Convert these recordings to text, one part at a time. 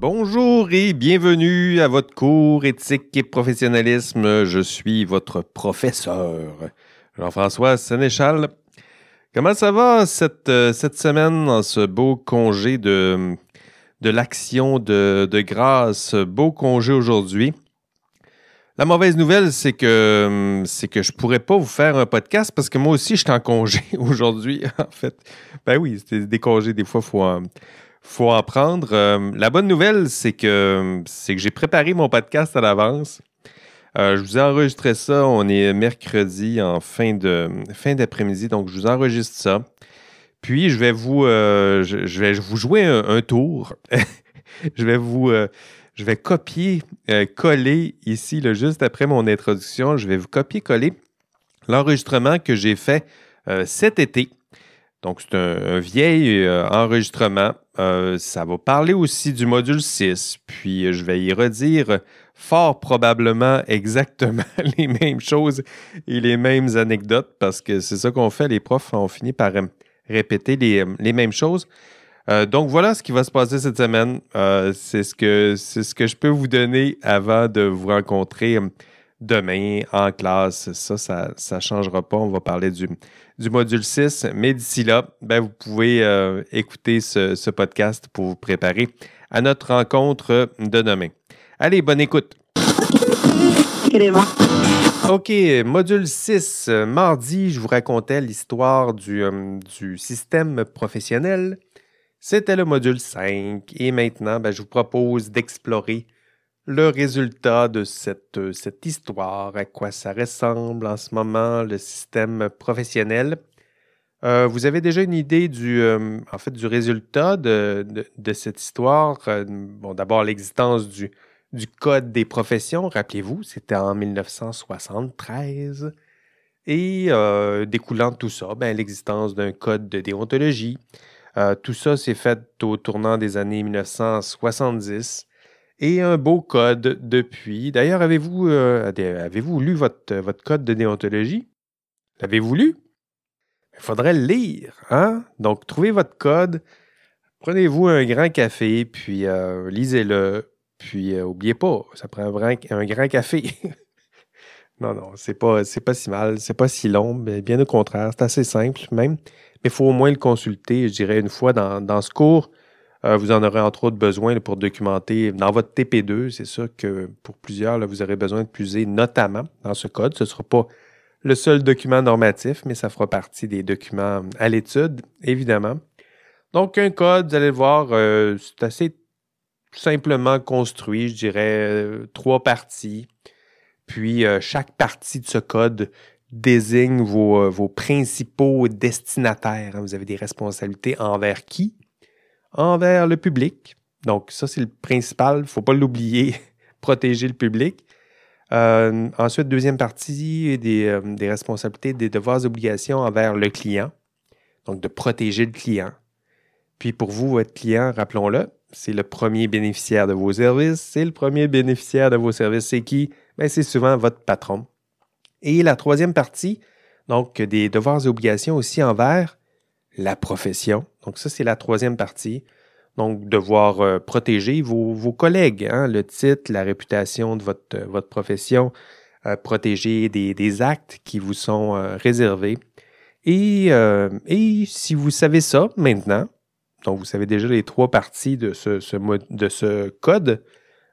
Bonjour et bienvenue à votre cours éthique et professionnalisme. Je suis votre professeur, Jean-François Sénéchal. Comment ça va cette, euh, semaine ce beau congé de, l'action de, de grâce? Beau congé aujourd'hui? La mauvaise nouvelle, c'est que c'est que je pourrais pas vous faire un podcast parce que moi aussi, je suis en congé aujourd'hui, en fait. Ben oui, c'est des congés, des fois, en- faut en prendre. Euh, la bonne nouvelle, c'est que c'est que j'ai préparé mon podcast à l'avance. Euh, je vous ai enregistré ça. On est mercredi en fin de fin d'après-midi, donc je vous enregistre ça. Puis je vais vous euh, je, vous jouer un, tour. je vais vous je vais copier coller ici juste après mon introduction. Je vais vous copier coller l'enregistrement que j'ai fait cet été. Donc, c'est un, vieil euh, enregistrement. Euh, ça va parler aussi du module 6. Puis, euh, je vais y redire fort probablement exactement les mêmes choses et les mêmes anecdotes parce que c'est ça qu'on fait. Les profs ont fini par répéter les, les mêmes choses. Donc, voilà ce qui va se passer cette semaine. C'est ce, que- ce que je peux vous donner avant de vous rencontrer demain en classe. Ça, ça ne changera pas. On va parler du, du module 6. Mais d'ici là, ben, vous pouvez euh, écouter ce, ce podcast pour vous préparer à notre rencontre de demain. Allez, bonne écoute. OK, module 6. Euh, Mardi, je vous racontais l'histoire du, euh, du système professionnel. C'était le module 5. Et maintenant, ben, je vous propose d'explorer le résultat de cette, euh, cette histoire, à quoi ça ressemble en ce moment, le système professionnel. Euh, vous avez déjà une idée du, euh, résultat de, cette histoire? D'abord, l'existence du, Code des professions. Rappelez-vous, c'était en 1973. Et découlant de tout ça, ben, l'existence d'un code de déontologie. Tout ça s'est fait au tournant des années 1970 et un beau code depuis. D'ailleurs, avez-vous euh, avez-vous lu votre, votre code de déontologie? L'avez-vous lu? Il faudrait le lire. Hein? Donc, trouvez votre code, prenez-vous un grand café, puis euh, lisez-le. Puis, euh, oubliez pas, ça prend un grand, un grand café. non, non, c'est pas, pas si mal, c'est pas si long, mais bien au contraire, c'est assez simple même. Mais il faut au moins le consulter, je dirais, une fois dans, dans ce cours. Euh, vous en aurez entre autres besoin pour documenter dans votre TP2. C'est sûr que pour plusieurs, là, vous aurez besoin de puiser notamment dans ce code. Ce ne sera pas le seul document normatif, mais ça fera partie des documents à l'étude, évidemment. Donc, un code, vous allez le voir, euh, c'est assez simplement construit, je dirais, euh, trois parties. Puis, euh, chaque partie de ce code désigne vos, euh, vos principaux destinataires. hein. Vous avez des responsabilités envers qui? Envers le public. Donc, ça, c'est le principal. Il ne faut pas l'oublier. Protéger le public. Euh, ensuite, deuxième partie, des, euh, responsabilités, des devoirs et obligations envers le client. Donc, de protéger le client. Puis, pour vous, votre client, rappelons-le, c'est le premier bénéficiaire de vos services. C'est le premier bénéficiaire de vos services. C'est qui? Ben, c'est souvent votre patron. Et la troisième partie, donc des devoirs et obligations aussi envers la profession. Donc ça, c'est la troisième partie. Donc devoir euh, protéger vos, collègues, hein, le titre, la réputation de votre, euh, profession, euh, protéger des, actes qui vous sont réservés. Et, si vous savez ça maintenant, donc vous savez déjà les trois parties de ce, code,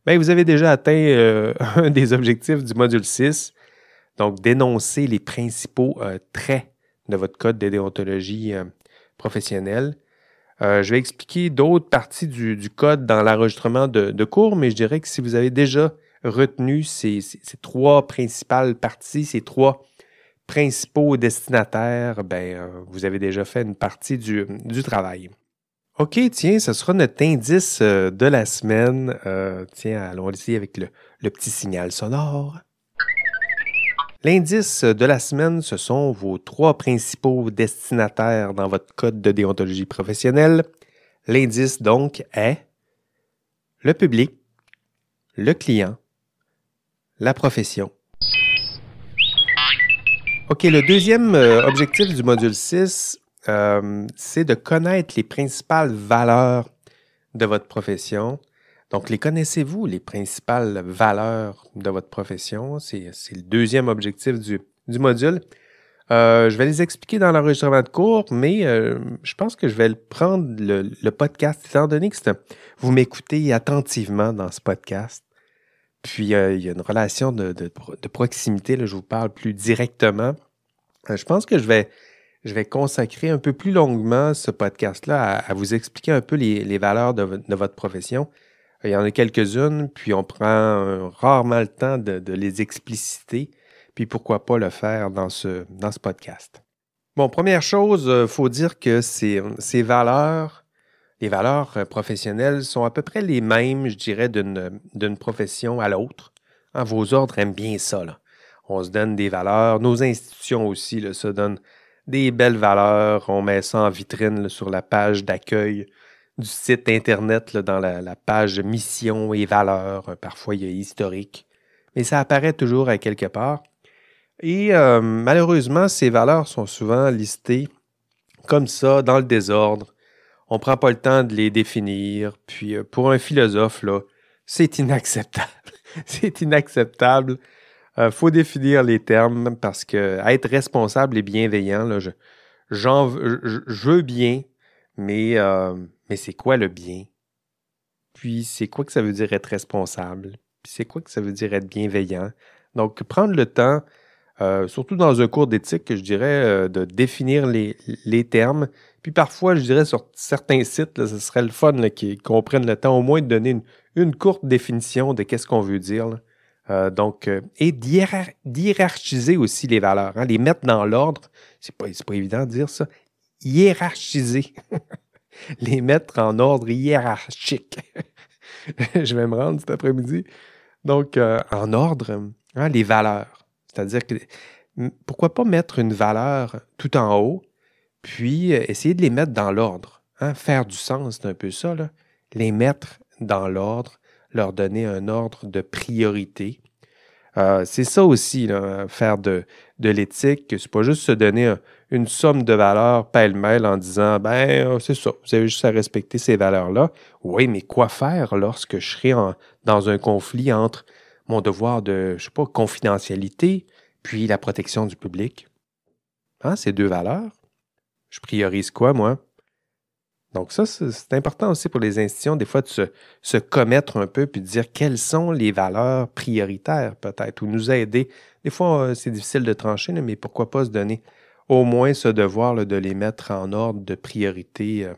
ben vous avez déjà atteint un des objectifs du module 6, donc dénoncer les principaux traits de votre code de déontologie professionnelle. Euh, je vais expliquer d'autres parties du, du code dans l'enregistrement de, de cours, mais je dirais que si vous avez déjà retenu ces, ces- trois principales parties, ces trois principaux destinataires, ben, euh, vous avez déjà fait une partie du, du travail. OK, tiens, ce sera notre indice euh, de la semaine. Euh, tiens, allons-y avec le, le petit signal sonore. L'indice de la semaine, ce sont vos trois principaux destinataires dans votre code de déontologie professionnelle. L'indice, donc, est le public, le client, la profession. OK, le deuxième euh, objectif du module 6, euh, c'est de connaître les principales valeurs de votre profession. Donc, les connaissez-vous, les principales valeurs de votre profession? C'est le deuxième objectif du, module. Euh, je vais les expliquer dans l'enregistrement de cours, mais euh, je pense que je vais prendre le, podcast, étant donné que vous m'écoutez attentivement dans ce podcast. Puis, euh, il y a une relation de, proximité, là, je vous parle plus directement. je pense que je vais, je vais consacrer un peu plus longuement ce podcast-là à, vous expliquer un peu les, valeurs de, votre profession. Il y en a quelques-unes, puis on prend rarement le temps de, les expliciter, puis pourquoi pas le faire dans ce, dans ce podcast. Bon, première chose, il euh, faut dire que ces, valeurs, les valeurs euh, professionnelles sont à peu près les mêmes, je dirais, d'une profession à l'autre. Hein, vos ordres aiment bien ça. On se donne des valeurs, nos institutions aussi se donnent des belles valeurs, on met ça en vitrine sur la page d'accueil du site Internet, dans la, page mission et valeurs. Euh, parfois, il y a historique, mais ça apparaît toujours à quelque part. Et euh, malheureusement, ces valeurs sont souvent listées comme ça, dans le désordre. On ne prend pas le temps de les définir. Puis euh, pour un philosophe, là, c'est inacceptable. c'est inacceptable. Il faut définir les termes parce que être responsable et bienveillant, là, je, je veux bien, mais mais c'est quoi le bien? Puis c'est quoi que ça veut dire être responsable? Puis c'est quoi que ça veut dire être bienveillant? Donc, prendre le temps, euh, surtout dans un cours d'éthique, je dirais, euh, de définir les, termes. Puis parfois, je dirais, sur certains sites, ce serait le fun qu'on prenne le temps au moins de donner une, courte définition de qu'est-ce qu'on veut dire. Euh, donc, et d'hierarchiser aussi les valeurs, hein, les mettre dans l'ordre. C'est pas, pas évident de dire ça. Hiérarchiser. les mettre en ordre hiérarchique. je vais me rendre cet après-midi. Donc, euh, en ordre, hein, les valeurs. C'est-à-dire que pourquoi pas mettre une valeur tout en haut, puis euh, essayer de les mettre dans l'ordre. Hein? Faire du sens, c'est un peu ça. Les mettre dans l'ordre, leur donner un ordre de priorité. Euh, c'est ça aussi, faire de, de l'éthique. C'est pas juste se donner une somme de valeurs pêle-mêle en disant ben euh, c'est ça, vous avez juste à respecter ces valeurs-là. Oui, mais quoi faire lorsque je serai dans un conflit entre mon devoir de, je sais pas, confidentialité, puis la protection du public? Hein, ces deux valeurs? Je priorise quoi, moi? Donc ça, c'est important aussi pour les institutions, des fois, de se, commettre un peu puis de dire quelles sont les valeurs prioritaires, peut-être, ou nous aider. Des fois, euh, c'est difficile de trancher, mais pourquoi pas se donner au moins ce devoir de les mettre en ordre de priorité, euh,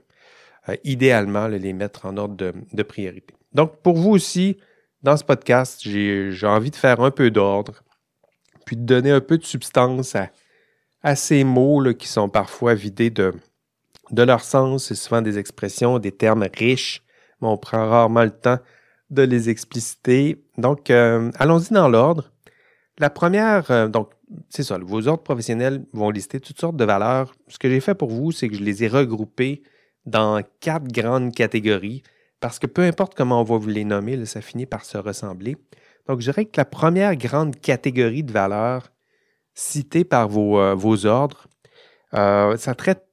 euh, idéalement, les mettre en ordre de, priorité. Donc, pour vous aussi, dans ce podcast, j'ai envie de faire un peu d'ordre, puis de donner un peu de substance à, ces mots qui sont parfois vidés de, de leur sens. C'est souvent des expressions, des termes riches, mais on prend rarement le temps de les expliciter. Donc, euh, allons-y dans l'ordre. La première, donc, c'est ça, vos ordres professionnels vont lister toutes sortes de valeurs. Ce que j'ai fait pour vous, c'est que je les ai regroupées dans quatre grandes catégories, parce que peu importe comment on va vous les nommer, ça finit par se ressembler. Donc, je dirais que la première grande catégorie de valeurs citée par vos, euh, ordres, ça traite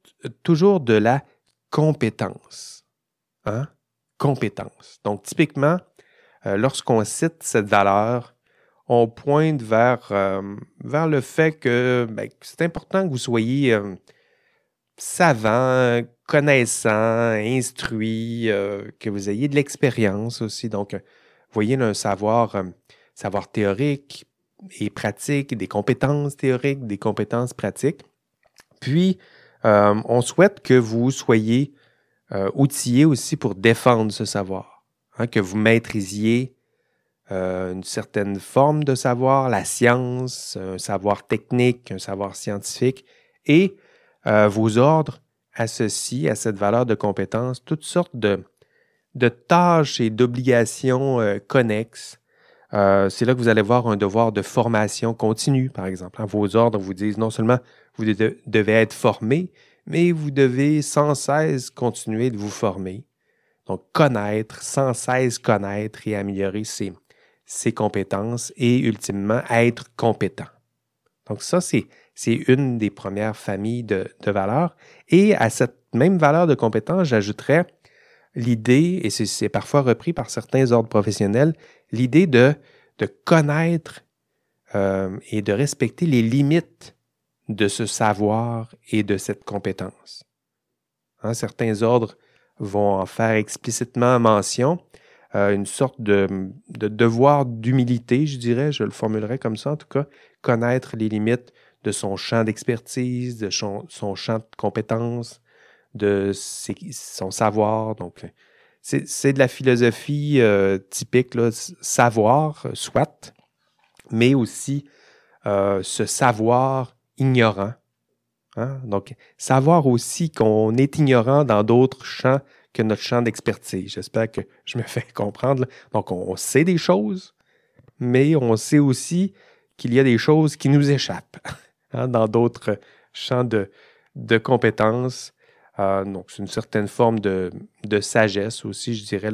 toujours de la compétence. Hein? Compétence. Donc, typiquement, euh, lorsqu'on cite cette valeur, on pointe vers, euh, vers le fait que ben, c'est important que vous soyez euh, savant, connaissant, instruit, que vous ayez de l'expérience aussi. Donc, voyez un savoir, savoir théorique et pratique, des compétences théoriques, des compétences pratiques. Puis, euh, on souhaite que vous soyez euh, outillés aussi pour défendre ce savoir, hein, que vous maîtrisiez euh, une certaine forme de savoir, la science, un savoir technique, un savoir scientifique, et vos ordres associent à cette valeur de compétence toutes sortes de, tâches et d'obligations connexes. c'est là que vous allez voir un devoir de formation continue, par exemple. Hein. Vos ordres vous disent non seulement vous devez être formé, mais vous devez sans cesse continuer de vous former. Donc, connaître, sans cesse connaître et améliorer ses, compétences et ultimement être compétent. Donc, ça, c'est, une des premières familles de, valeurs. Et à cette même valeur de compétence, j'ajouterais l'idée, et c'est parfois repris par certains ordres professionnels, l'idée de, de connaître euh, et de respecter les limites de ce savoir et de cette compétence. Hein, certains ordres vont en faire explicitement mention, euh, une sorte de, devoir d'humilité, je dirais, je le formulerai comme ça en tout cas, connaître les limites de son champ d'expertise, de son, champ de compétences, de son savoir. Donc, c'est de la philosophie euh, typique, savoir, soit, mais aussi euh, ce savoir ignorant. Hein. Donc, savoir aussi qu'on est ignorant dans d'autres champs notre champ d'expertise. J'espère que je me fais comprendre. Donc, on sait des choses, mais on sait aussi qu'il y a des choses qui nous échappent hein, dans d'autres champs de, compétences. Euh, donc, c'est une certaine forme de, sagesse aussi, je dirais,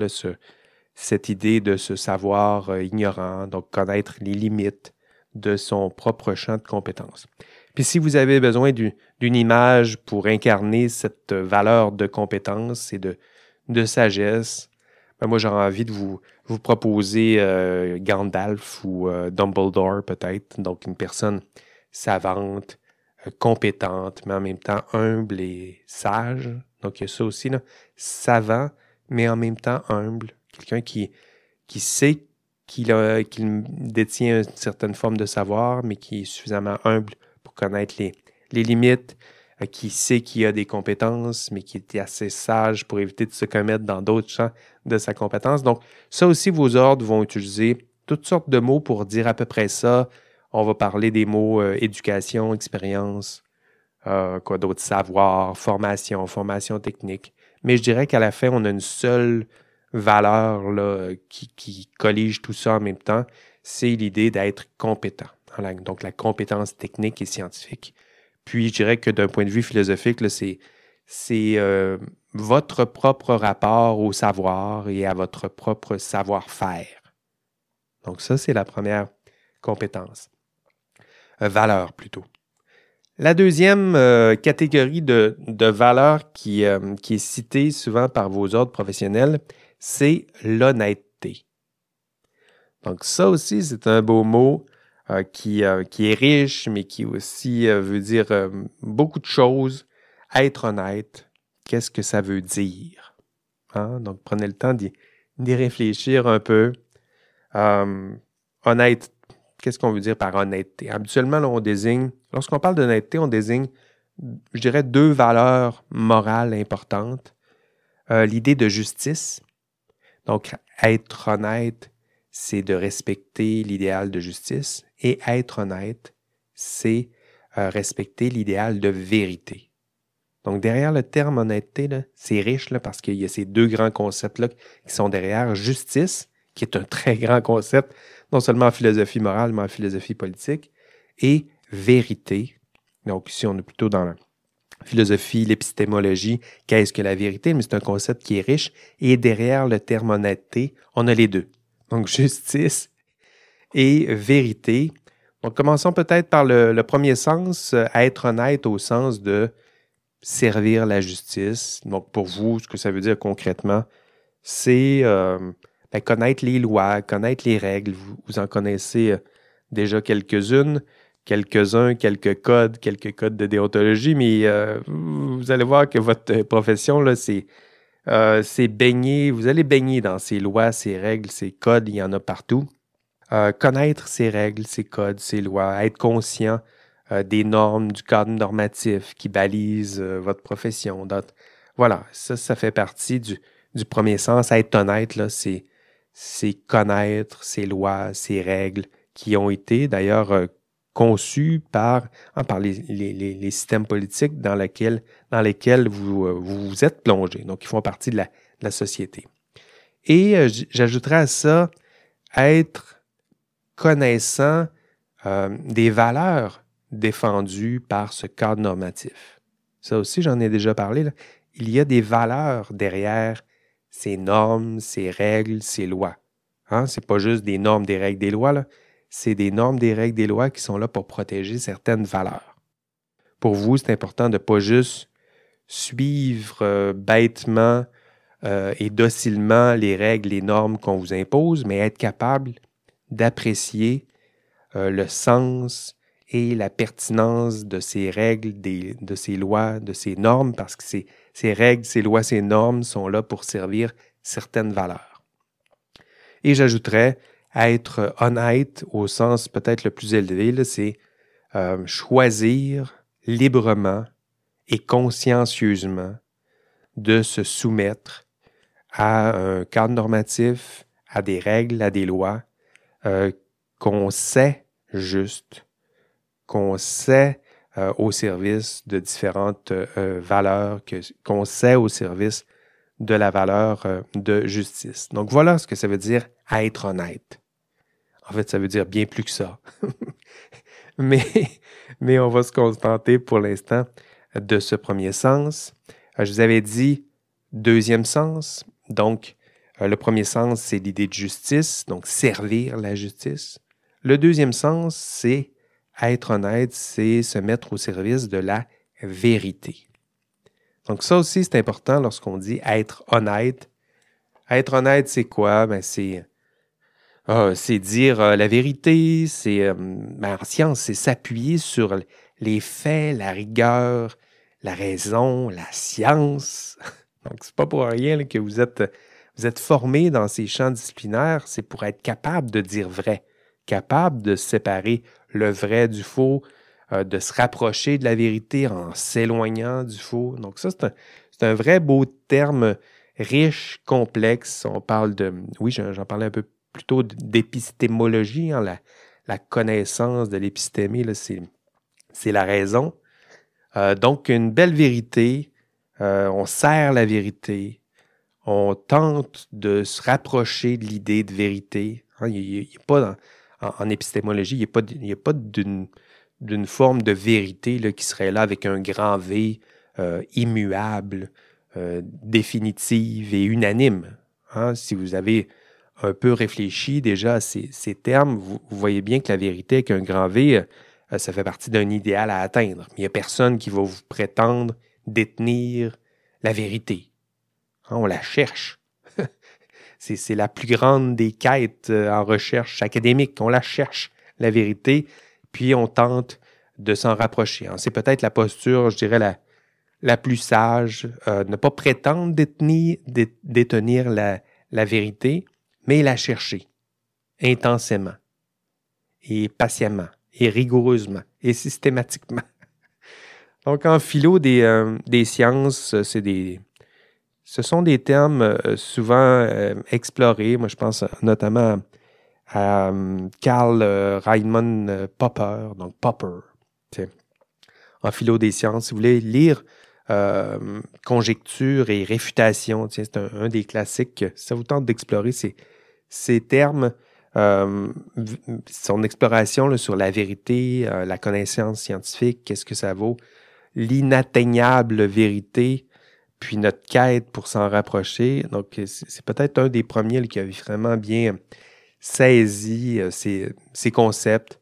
cette idée de se savoir euh, ignorant, donc connaître les limites de son propre champ de compétences. Puis si vous avez besoin d'une image pour incarner cette valeur de compétence et de, de sagesse, ben moi j'aurais envie de vous, vous proposer euh, Gandalf ou euh, Dumbledore peut-être, donc une personne savante, euh, compétente, mais en même temps humble et sage. Donc il y a ça aussi, là. savant, mais en même temps humble, quelqu'un qui, qui sait qu'il détient une certaine forme de savoir, mais qui est suffisamment humble pour connaître les, les limites, qui sait qu'il a des compétences, mais qui est assez sage pour éviter de se commettre dans d'autres champs de sa compétence. Donc, ça aussi, vos ordres vont utiliser toutes sortes de mots pour dire à peu près ça. On va parler des mots euh, éducation, expérience, euh, quoi d'autre, savoir, formation, formation technique. Mais je dirais qu'à la fin, on a une seule valeur là, qui, qui collige tout ça en même temps, c'est l'idée d'être compétent. Donc, la compétence technique et scientifique. Puis, je dirais que d'un point de vue philosophique, c'est euh, votre propre rapport au savoir et à votre propre savoir-faire. Donc, ça, c'est la première compétence. Euh, valeur, plutôt. La deuxième euh, catégorie de, de valeur qui, qui est citée souvent par vos ordres professionnels, c'est l'honnêteté. Donc, ça aussi, c'est un beau mot. Euh, qui, euh, qui, est riche, mais qui aussi euh, veut dire beaucoup de choses. Être honnête, qu'est-ce que ça veut dire? Hein? Donc, prenez le temps d'y réfléchir un peu. honnête, qu'est-ce qu'on veut dire par honnêteté? Habituellement, on désigne, lorsqu'on parle d'honnêteté, on désigne, je dirais, deux valeurs morales importantes. L'idée de justice, donc être honnête, c'est de respecter l'idéal de justice et être honnête, c'est euh, respecter l'idéal de vérité. Donc derrière le terme honnêteté, c'est riche parce qu'il y a ces deux grands concepts-là qui sont derrière. Justice, qui est un très grand concept, non seulement en philosophie morale, mais en philosophie politique, et vérité. Donc ici, on est plutôt dans la philosophie, l'épistémologie, qu'est-ce que la vérité, mais c'est un concept qui est riche. Et derrière le terme honnêteté, on a les deux. Donc justice et vérité. Donc, commençons peut-être par le, premier sens, euh, être honnête au sens de servir la justice. Donc, pour vous, ce que ça veut dire concrètement, c'est euh, ben, connaître les lois, connaître les règles. Vous, en connaissez euh, déjà quelques-unes, quelques-uns, quelques codes, quelques codes de déontologie, mais vous allez voir que votre profession, là, c'est, c'est baigner, vous allez baigner dans ces lois, ces règles, ces codes, il y en a partout. Euh, connaître ses règles, ses codes, ses lois, être conscient euh, des normes, du cadre normatif qui balise euh, votre profession. voilà, ça, ça fait partie du, premier sens. Être honnête, là, c'est, connaître ses lois, ses règles qui ont été d'ailleurs conçues par, les, systèmes politiques dans, lesquels vous, vous êtes plongé. Donc, ils font partie de la, de la société. Et j'ajouterais à ça être connaissant euh, des valeurs défendues par ce cadre normatif. Ça aussi, j'en ai déjà parlé. Il y a des valeurs derrière ces normes, ces règles, ces lois. Hein? Ce n'est pas juste des normes, des règles, des lois. C'est des normes, des règles, des lois qui sont là pour protéger certaines valeurs. Pour vous, c'est important de ne pas juste suivre euh, bêtement euh, et docilement les règles, les normes qu'on vous impose, mais être capable d'apprécier euh, le sens et la pertinence de ces règles, de ces lois, de ces normes, parce que ces, ces règles, ces lois, ces normes sont là pour servir certaines valeurs. Et j'ajouterais être honnête au sens peut-être le plus élevé, c'est euh, choisir librement et consciencieusement de se soumettre à un cadre normatif, à des règles, à des lois euh, qu'on sait juste, qu'on sait euh, au service de différentes valeurs, qu'on sait au service de la valeur de justice. Donc voilà ce que ça veut dire être honnête. En fait, ça veut dire bien plus que ça. mais, mais on va se contenter pour l'instant de ce premier sens. Euh, je vous avais dit deuxième sens. Donc, euh, le premier sens, c'est l'idée de justice, donc servir la justice. Le deuxième sens, c'est être honnête, c'est se mettre au service de la vérité. Donc ça aussi, c'est important lorsqu'on dit être honnête. Être honnête, c'est quoi? Ben, c'est ah, dire euh, la vérité, c'est euh, ben, en science, c'est s'appuyer sur les faits, la rigueur, la raison, la science. Donc, c'est pas pour rien que vous êtes, vous êtes formé dans ces champs disciplinaires, c'est pour être capable de dire vrai, capable de séparer le vrai du faux, euh, de se rapprocher de la vérité en s'éloignant du faux. Donc, ça, c'est un, vrai beau terme riche, complexe. On parle de, oui, j'en parlais un peu plutôt d'épistémologie, hein, la, connaissance de l'épistémie, c'est la raison. Euh, donc, une belle vérité, euh, on sert la vérité, on tente de se rapprocher de l'idée de vérité. Hein. en, épistémologie, il n'y a pas, d'une forme de vérité qui serait là avec un grand V, euh, immuable, définitive et unanime. Hein. Si vous avez un peu réfléchi déjà à ces, termes, vous, voyez bien que la vérité avec un grand V, euh, ça fait partie d'un idéal à atteindre. Il n'y a personne qui va vous prétendre détenir la vérité. Hein, on la cherche. c'est la plus grande des quêtes euh, en recherche académique. On la cherche, la vérité, puis on tente de s'en rapprocher. Hein, c'est peut-être la posture, je dirais, la, la plus sage, euh, ne pas prétendre détenir, détenir la, la vérité, mais la chercher intensément et patiemment et rigoureusement et systématiquement. Donc en philo des, euh, des sciences, c'est des, ce sont des termes euh, souvent euh, explorés. Moi, je pense notamment à Karl Raimund Popper, donc Popper. En philo des sciences, si vous voulez lire conjecture et réfutation, c'est un, des classiques. ça vous tente d'explorer ces, ces termes, euh, son exploration sur la vérité, euh, la connaissance scientifique, qu'est-ce que ça vaut, l'inatteignable vérité, puis notre quête pour s'en rapprocher. Donc, c'est peut-être un des premiers qui a vraiment bien saisi euh, ces, concepts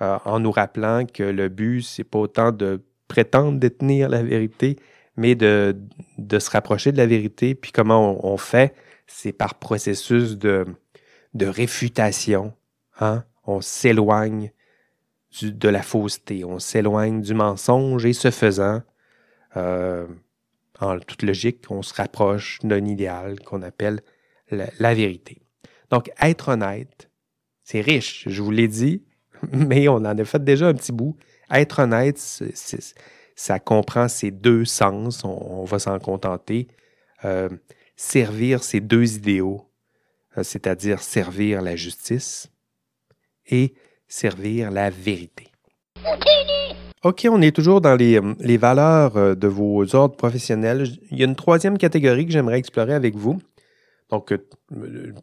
en nous rappelant que le but, c'est pas autant de prétendre détenir la vérité, mais de, de se rapprocher de la vérité. Puis comment on fait, c'est par processus de, de réfutation. Hein? On s'éloigne de la fausseté, on s'éloigne du mensonge et ce faisant, euh, en toute logique, on se rapproche d'un idéal qu'on appelle la, vérité. Donc, être honnête, c'est riche, je vous l'ai dit, mais on en a fait déjà un petit bout. Être honnête, ça comprend ces deux sens, on, va s'en contenter. Euh, servir ces deux idéaux, euh, c'est-à-dire servir la justice et servir la vérité. OK, on est toujours dans les, euh, valeurs euh, de vos ordres professionnels. Il y a une troisième catégorie que j'aimerais explorer avec vous. Donc,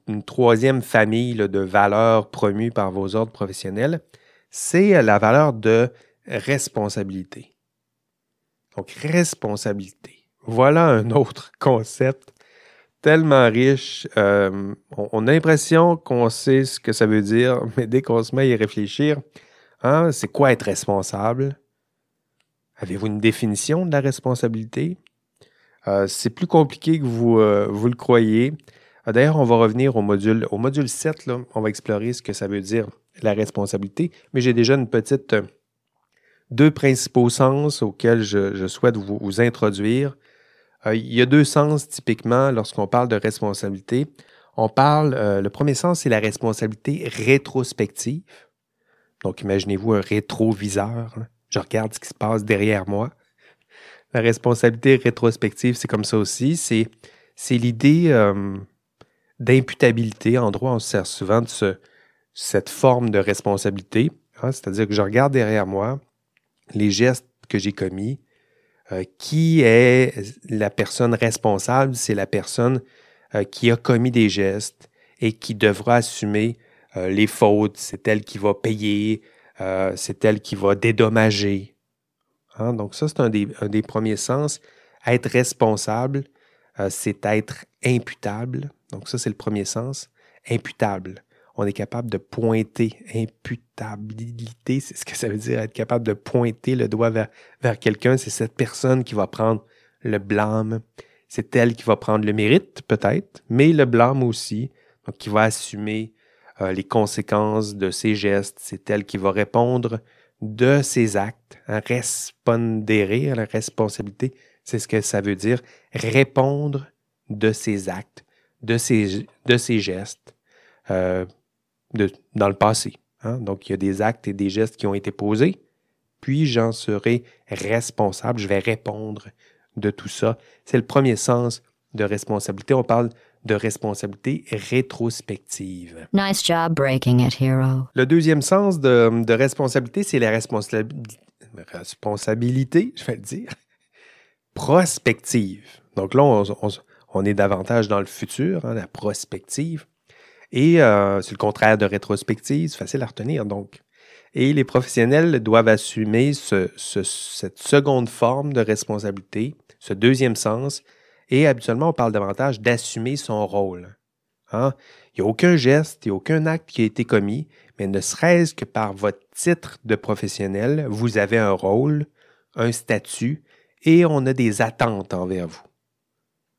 une troisième famille de valeurs promues par vos ordres professionnels, c'est la valeur de responsabilité. Donc, responsabilité. Voilà un autre concept tellement riche. Euh, on, a l'impression qu'on sait ce que ça veut dire, mais dès qu'on se met à y réfléchir, hein, c'est quoi être responsable? Avez-vous une définition de la responsabilité? c'est plus compliqué que vous, vous le croyez. D'ailleurs, on va revenir au module, au module 7. Là, on va explorer ce que ça veut dire la responsabilité. Mais j'ai déjà une petite deux principaux sens auxquels je, souhaite vous, introduire. il y a deux sens typiquement lorsqu'on parle de responsabilité. On parle, le premier sens, c'est la responsabilité rétrospective. Donc, imaginez-vous un rétroviseur. Je regarde ce qui se passe derrière moi. La responsabilité rétrospective, c'est comme ça aussi. C'est, l'idée euh, d'imputabilité. En droit, on se sert souvent de ce, cette forme de responsabilité. Hein. c'est-à-dire que je regarde derrière moi les gestes que j'ai commis. Euh, qui est la personne responsable? C'est la personne euh, qui a commis des gestes et qui devra assumer les fautes, c'est elle qui va payer, euh, c'est elle qui va dédommager. Hein? Donc ça, c'est un des, premiers sens. Être responsable, euh, c'est être imputable. Donc ça, c'est le premier sens. Imputable. On est capable de pointer. Imputabilité, c'est ce que ça veut dire, être capable de pointer le doigt vers, vers quelqu'un. C'est cette personne qui va prendre le blâme. C'est elle qui va prendre le mérite, peut-être, mais le blâme aussi. Donc, qui va assumer euh, les conséquences de ses gestes. C'est elle qui va répondre de ses actes, hein, à la responsabilité. C'est ce que ça veut dire, répondre de ses actes, de ses, gestes euh, dans le passé. Hein. Donc, il y a des actes et des gestes qui ont été posés, puis j'en serai responsable, je vais répondre de tout ça. C'est le premier sens de responsabilité. On parle de responsabilité rétrospective. Nice job breaking it, hero. Le deuxième sens de, responsabilité, c'est la responsabilité, je vais le dire, prospective. Donc là, on, est davantage dans le futur, hein, la prospective. Et euh, c'est le contraire de rétrospective, c'est facile à retenir. Donc, et les professionnels doivent assumer cette seconde forme de responsabilité, ce deuxième sens, et habituellement, on parle davantage d'assumer son rôle. Hein? Il n'y a aucun geste, il n'y a aucun acte qui a été commis, mais ne serait-ce que par votre titre de professionnel, vous avez un rôle, un statut, et on a des attentes envers vous.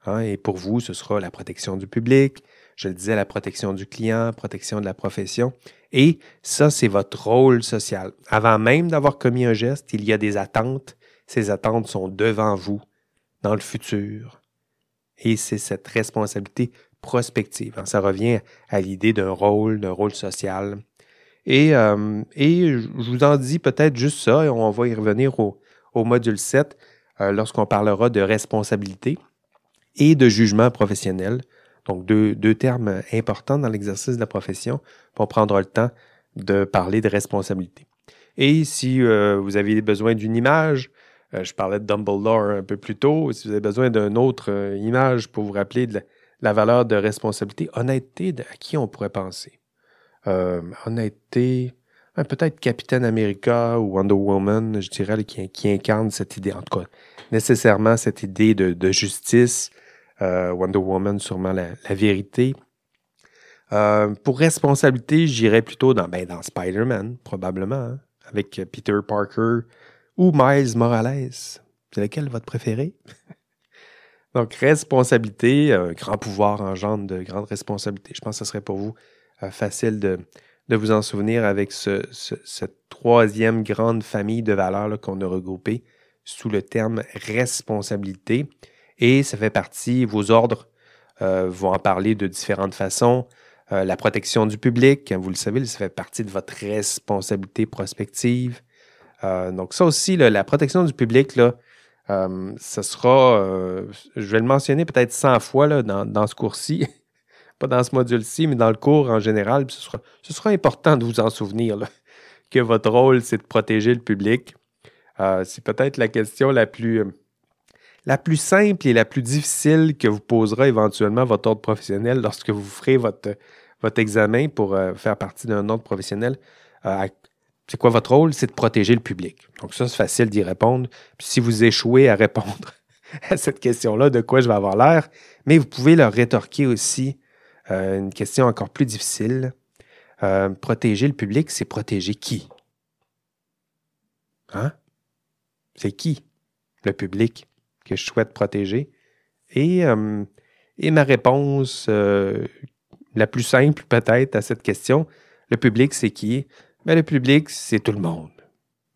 Hein? Et pour vous, ce sera la protection du public, je le disais, la protection du client, protection de la profession. Et ça, c'est votre rôle social. Avant même d'avoir commis un geste, il y a des attentes. Ces attentes sont devant vous, dans le futur, et c'est cette responsabilité prospective. Hein. Ça revient à l'idée d'un rôle, d'un rôle social. Et, euh, je vous en dis peut-être juste ça, et on va y revenir au, module 7 euh, lorsqu'on parlera de responsabilité et de jugement professionnel. Donc, deux, termes importants dans l'exercice de la profession. pour prendre le temps de parler de responsabilité. Et si euh, vous avez besoin d'une image, euh, je parlais de Dumbledore un peu plus tôt. Si vous avez besoin d'une autre euh, image pour vous rappeler de la, valeur de responsabilité, honnêteté, à qui on pourrait penser? Euh, honnêteté, hein, peut-être Capitaine America ou Wonder Woman, je dirais, qui, incarne cette idée, en tout cas, nécessairement cette idée de, justice. Wonder Woman, sûrement la, vérité. pour responsabilité, j'irais plutôt dans, ben, dans Spider-Man, probablement, hein, avec Peter Parker, ou Miles Morales? C'est lequel votre préféré? Donc, responsabilité, un grand pouvoir engendre de grandes responsabilités. Je pense que ce serait pour vous euh, facile de, vous en souvenir avec cette troisième grande famille de valeurs qu'on a regroupées sous le terme responsabilité. Et ça fait partie, vos ordres euh, vont en parler de différentes façons. Euh, la protection du public, vous le savez, ça fait partie de votre responsabilité prospective. Euh, donc ça aussi, la protection du public, là, euh, ce sera, euh, je vais le mentionner peut-être 100 fois dans, ce cours-ci, pas dans ce module-ci, mais dans le cours en général. Ce sera, ce sera important de vous en souvenir que votre rôle, c'est de protéger le public. c'est peut-être la question la plus, la plus simple et la plus difficile que vous posera éventuellement votre ordre professionnel lorsque vous ferez votre, votre examen pour faire partie d'un ordre professionnel. C'est quoi votre rôle? C'est de protéger le public. Donc ça, c'est facile d'y répondre. Si vous échouez à répondre à cette question-là, de quoi je vais avoir l'air, mais vous pouvez leur rétorquer aussi euh, une question encore plus difficile. Euh, protéger le public, c'est protéger qui? Hein? C'est qui le public que je souhaite protéger? Et, euh, ma réponse la plus simple peut-être à cette question, le public, c'est qui? Le public, c'est tout le monde.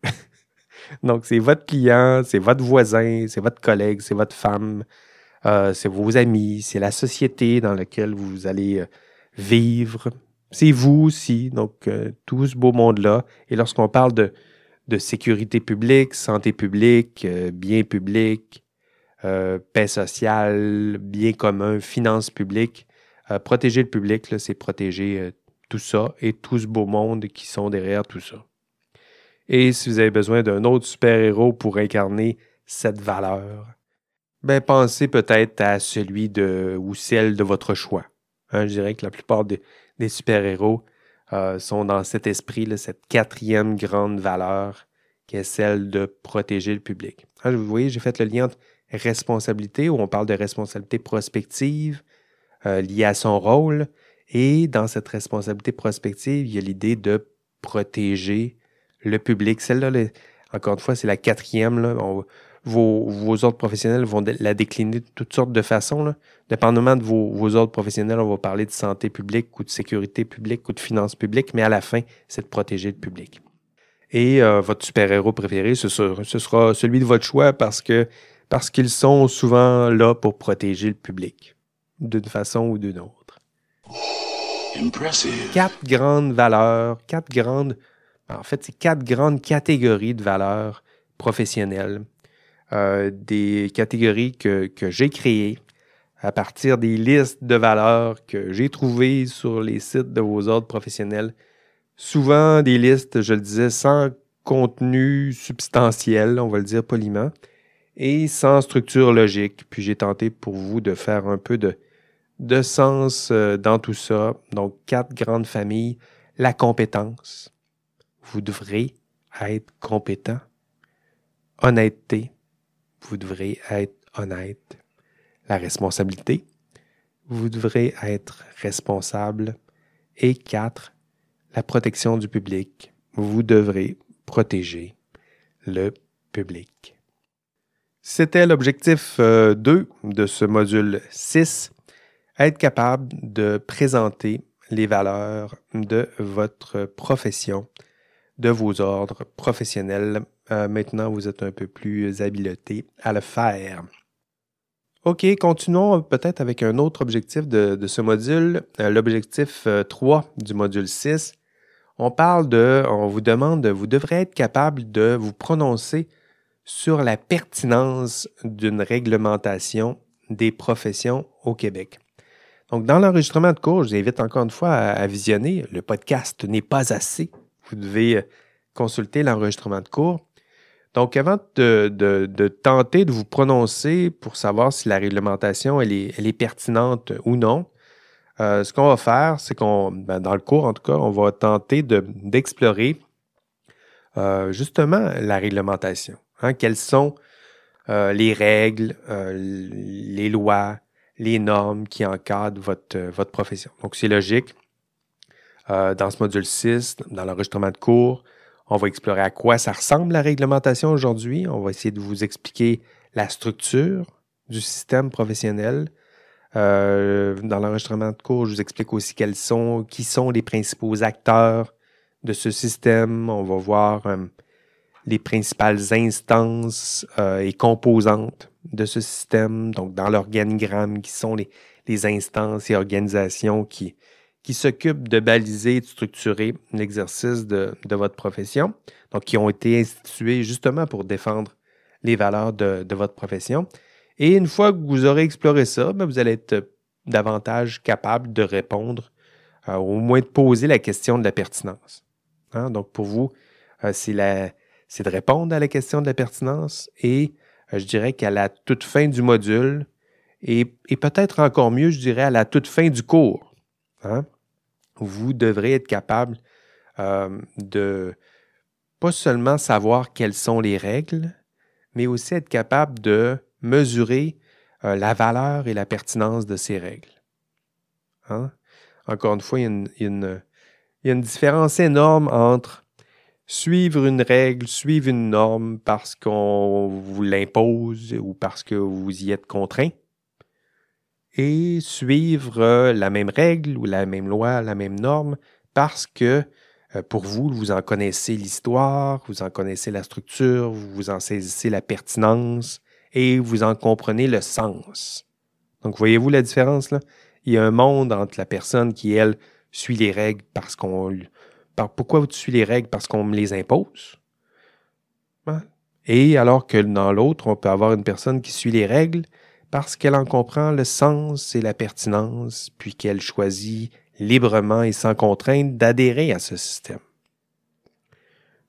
Donc, c'est votre client, c'est votre voisin, c'est votre collègue, c'est votre femme, euh, c'est vos amis, c'est la société dans laquelle vous allez euh, vivre. C'est vous aussi, donc euh, tout ce beau monde-là. Et lorsqu'on parle de, de, sécurité publique, santé publique, bien public, paix sociale, bien commun, finances publiques, protéger le public, c'est protéger ça et tout ce beau monde qui sont derrière tout ça. Et si vous avez besoin d'un autre super-héros pour incarner cette valeur, ben, pensez peut-être à celui de ou celle de votre choix. Hein, je dirais que la plupart des, super-héros euh, sont dans cet esprit, là, cette quatrième grande valeur qui est celle de protéger le public. Hein, vous voyez, j'ai fait le lien entre responsabilité, où on parle de responsabilité prospective euh, liée à son rôle, et dans cette responsabilité prospective, il y a l'idée de protéger le public. Celle-là, encore une fois, c'est la quatrième. Vos, ordres professionnels vont la décliner de toutes sortes de façons. Dépendamment de vos, ordres professionnels, on va parler de santé publique ou de sécurité publique ou de finances publiques, mais à la fin, c'est de protéger le public. Et euh, votre super-héros préféré, ce sera, ce sera, celui de votre choix parce qu'ils sont souvent là pour protéger le public, d'une façon ou d'une autre. Quatre grandes valeurs, quatre grandes en fait, c'est quatre grandes catégories de valeurs professionnelles. Euh, des catégories que, j'ai créées à partir des listes de valeurs que j'ai trouvées sur les sites de vos ordres professionnels. Souvent des listes, je le disais, sans contenu substantiel, on va le dire poliment, et sans structure logique. Puis j'ai tenté pour vous de faire un peu de, de sens euh, dans tout ça. Donc, quatre grandes familles. La compétence, vous devrez être compétent. Honnêteté, vous devrez être honnête. La responsabilité, vous devrez être responsable. Et quatre, la protection du public, vous devrez protéger le public. C'était l'objectif 2 euh, de ce module 6, être capable de présenter les valeurs de votre profession de vos ordres professionnels. Euh, maintenant, vous êtes un peu plus habilité à le faire. OK, continuons peut-être avec un autre objectif de, ce module, euh, l'objectif 3 euh, du module 6. On parle de, on vous demande, vous devrez être capable de vous prononcer sur la pertinence d'une réglementation des professions au Québec. Donc, dans l'enregistrement de cours, je vous invite encore une fois à visionner. Le podcast n'est pas assez vous devez euh, consulter l'enregistrement de cours. Donc, avant de, tenter de vous prononcer pour savoir si la réglementation elle est, pertinente ou non, euh, ce qu'on va faire, c'est qu'on, ben, dans le cours en tout cas, on va tenter d'explorer euh, justement la réglementation. Hein. quelles sont les règles, les lois, les normes qui encadrent votre, votre profession. Donc, c'est logique. Euh, dans ce module 6, dans l'enregistrement de cours, on va explorer à quoi ça ressemble la réglementation aujourd'hui. On va essayer de vous expliquer la structure du système professionnel. Euh, dans l'enregistrement de cours, je vous explique aussi quels sont, qui sont les principaux acteurs de ce système. On va voir euh, les principales instances et composantes de ce système, donc dans l'organigramme, qui sont les, instances et organisations qui, s'occupent de baliser et de structurer l'exercice de, votre profession, donc qui ont été institués justement pour défendre les valeurs de, votre profession. Et une fois que vous aurez exploré ça, ben, vous allez être davantage capable de répondre, euh, au moins de poser la question de la pertinence. Hein. Donc pour vous, euh, c'est de répondre à la question de la pertinence et je dirais qu'à la toute fin du module, et, peut-être encore mieux, je dirais à la toute fin du cours, hein, vous devrez être capable euh, de pas seulement savoir quelles sont les règles, mais aussi être capable de mesurer euh, la valeur et la pertinence de ces règles. Hein? Encore une fois, il y, a une, différence énorme entre suivre une règle, suivre une norme parce qu'on vous l'impose ou parce que vous y êtes contraint, et suivre euh, la même règle ou la même loi, la même norme, parce que euh, pour vous, vous en connaissez l'histoire, vous en connaissez la structure, vous en saisissez la pertinence et vous en comprenez le sens. Donc, voyez-vous la différence là? Il y a un monde entre la personne qui, elle, suit les règles parce qu'on... Pourquoi tu suis les règles? Parce qu'on me les impose. Et alors que dans l'autre, on peut avoir une personne qui suit les règles parce qu'elle en comprend le sens et la pertinence, puis qu'elle choisit librement et sans contrainte d'adhérer à ce système.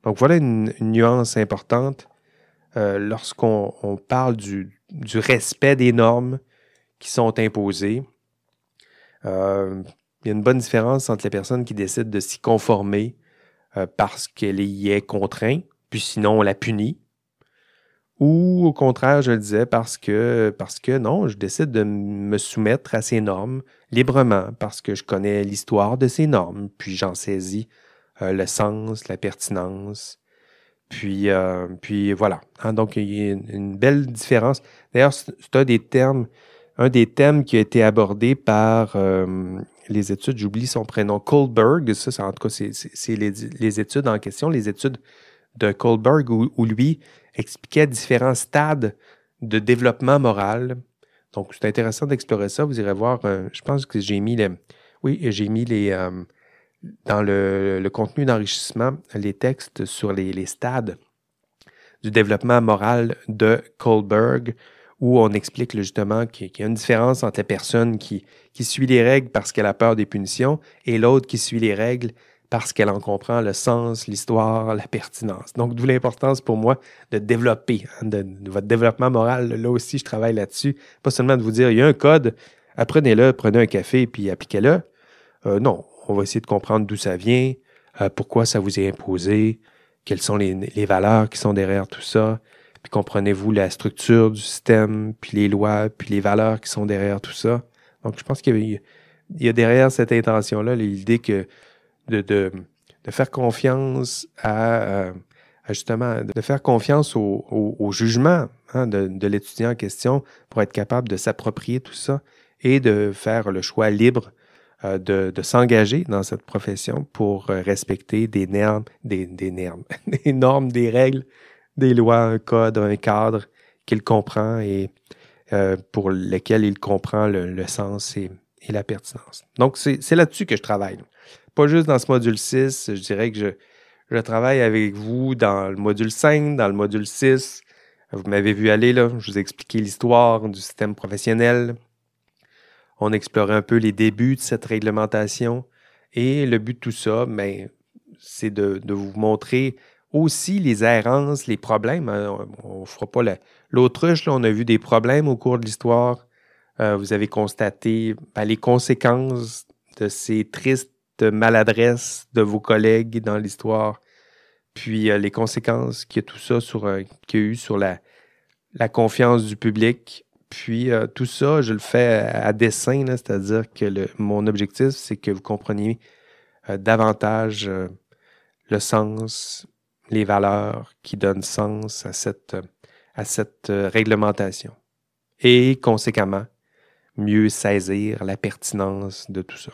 Donc voilà une, nuance importante euh, lorsqu'on parle du, respect des normes qui sont imposées. Euh, il y a une bonne différence entre les personnes qui décident de s'y conformer euh, parce qu'elle y est contrainte, puis sinon on la punit, ou au contraire, je le disais parce que, parce que non, je décide de me soumettre à ces normes librement, parce que je connais l'histoire de ces normes, puis j'en saisis euh, le sens, la pertinence. Puis, euh, puis voilà. Hein, donc, il y a une, belle différence. D'ailleurs, c'est un des termes, un des thèmes qui a été abordé par les études, j'oublie son prénom, Kohlberg. Ça, en tout cas, c'est les, études en question, les études de Kohlberg, où lui, expliquait différents stades de développement moral. Donc, c'est intéressant d'explorer ça. Vous irez voir, euh, je pense que j'ai mis les. Oui, j'ai mis les. Euh, dans le, contenu d'enrichissement, les textes sur les, stades du développement moral de Kohlberg, où on explique justement qu'il y a une différence entre la personne qui, suit les règles parce qu'elle a peur des punitions et l'autre qui suit les règles parce qu'elle en comprend le sens, l'histoire, la pertinence. Donc, d'où l'importance pour moi de développer, hein, votre développement moral. Là aussi, je travaille là-dessus. Pas seulement de vous dire, il y a un code, apprenez-le, prenez un café, puis appliquez-le. Euh, non, on va essayer de comprendre d'où ça vient, euh, pourquoi ça vous est imposé, quelles sont les, valeurs qui sont derrière tout ça, puis comprenez-vous la structure du système, puis les lois, puis les valeurs qui sont derrière tout ça. Donc, je pense qu'il y, a derrière cette intention-là l'idée que de, de, de faire confiance à, euh, justement, de faire confiance au, au, jugement hein, de, de l'étudiant en question pour être capable de s'approprier tout ça et de faire le choix libre euh, de, de s'engager dans cette profession pour euh, respecter des normes, des, des normes, des normes, des règles, des lois, un code, un cadre qu'il comprend et euh, pour lesquels il comprend le, sens et, la pertinence. Donc, c'est là-dessus que je travaille pas juste dans ce module 6, je dirais que je, travaille avec vous dans le module 5, dans le module 6. Vous m'avez vu aller là, je vous ai expliqué l'histoire du système professionnel. On explorait un peu les débuts de cette réglementation. Et le but de tout ça, ben, c'est de, vous montrer aussi les errances, les problèmes. Hein. On ne fera pas l'autruche, on a vu des problèmes au cours de l'histoire. Euh, vous avez constaté ben, les conséquences de ces tristes maladresse de vos collègues dans l'histoire, puis euh, les conséquences que tout ça sur, euh, qu'il y a eu sur la, la confiance du public. Puis tout ça, je le fais à, dessein, c'est-à-dire que mon objectif, c'est que vous compreniez davantage le sens, les valeurs qui donnent sens à cette, cette réglementation. Et conséquemment, mieux saisir la pertinence de tout ça.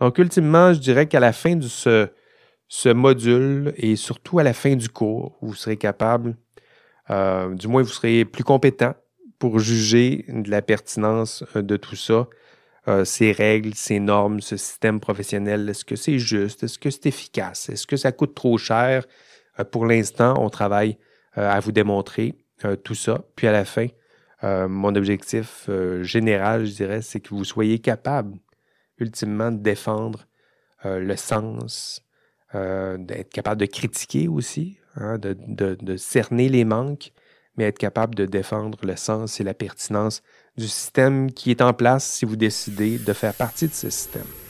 Donc, ultimement, je dirais qu'à la fin de ce, module et surtout à la fin du cours, vous serez capable, euh, du moins, vous serez plus compétent pour juger de la pertinence euh, de tout ça, euh, ces règles, ces normes, ce système professionnel. Est-ce que c'est juste? Est-ce que c'est efficace? Est-ce que ça coûte trop cher? Pour l'instant, on travaille à vous démontrer tout ça. Puis à la fin, mon objectif général, je dirais, c'est que vous soyez capable ultimement de défendre euh, le sens, euh, d'être capable de critiquer aussi, hein, de, cerner les manques, mais être capable de défendre le sens et la pertinence du système qui est en place si vous décidez de faire partie de ce système.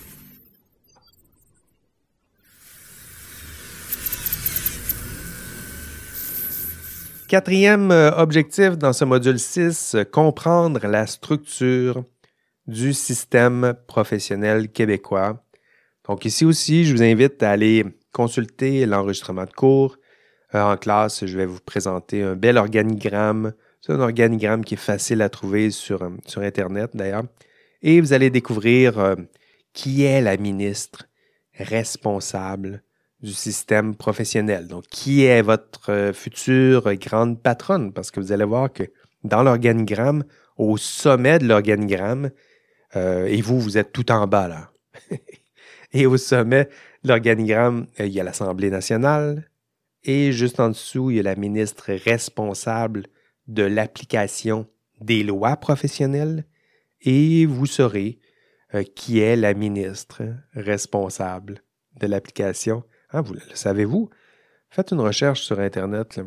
Quatrième euh, objectif dans ce module 6, comprendre la structure du système professionnel québécois. Donc ici aussi, je vous invite à aller consulter l'enregistrement de cours. Euh, en classe, je vais vous présenter un bel organigramme. C'est un organigramme qui est facile à trouver sur, euh, Internet d'ailleurs, Et vous allez découvrir euh, qui est la ministre responsable du système professionnel. Donc, qui est votre euh, future grande patronne? Parce que vous allez voir que dans l'organigramme, au sommet de l'organigramme, euh, et vous, vous êtes tout en bas là. et au sommet de l'organigramme, il y a l'Assemblée nationale, et juste en dessous, il y a la ministre responsable de l'application des lois professionnelles et vous saurez euh, qui est la ministre responsable de l'application. Ah, vous le savez-vous? Faites une recherche sur Internet.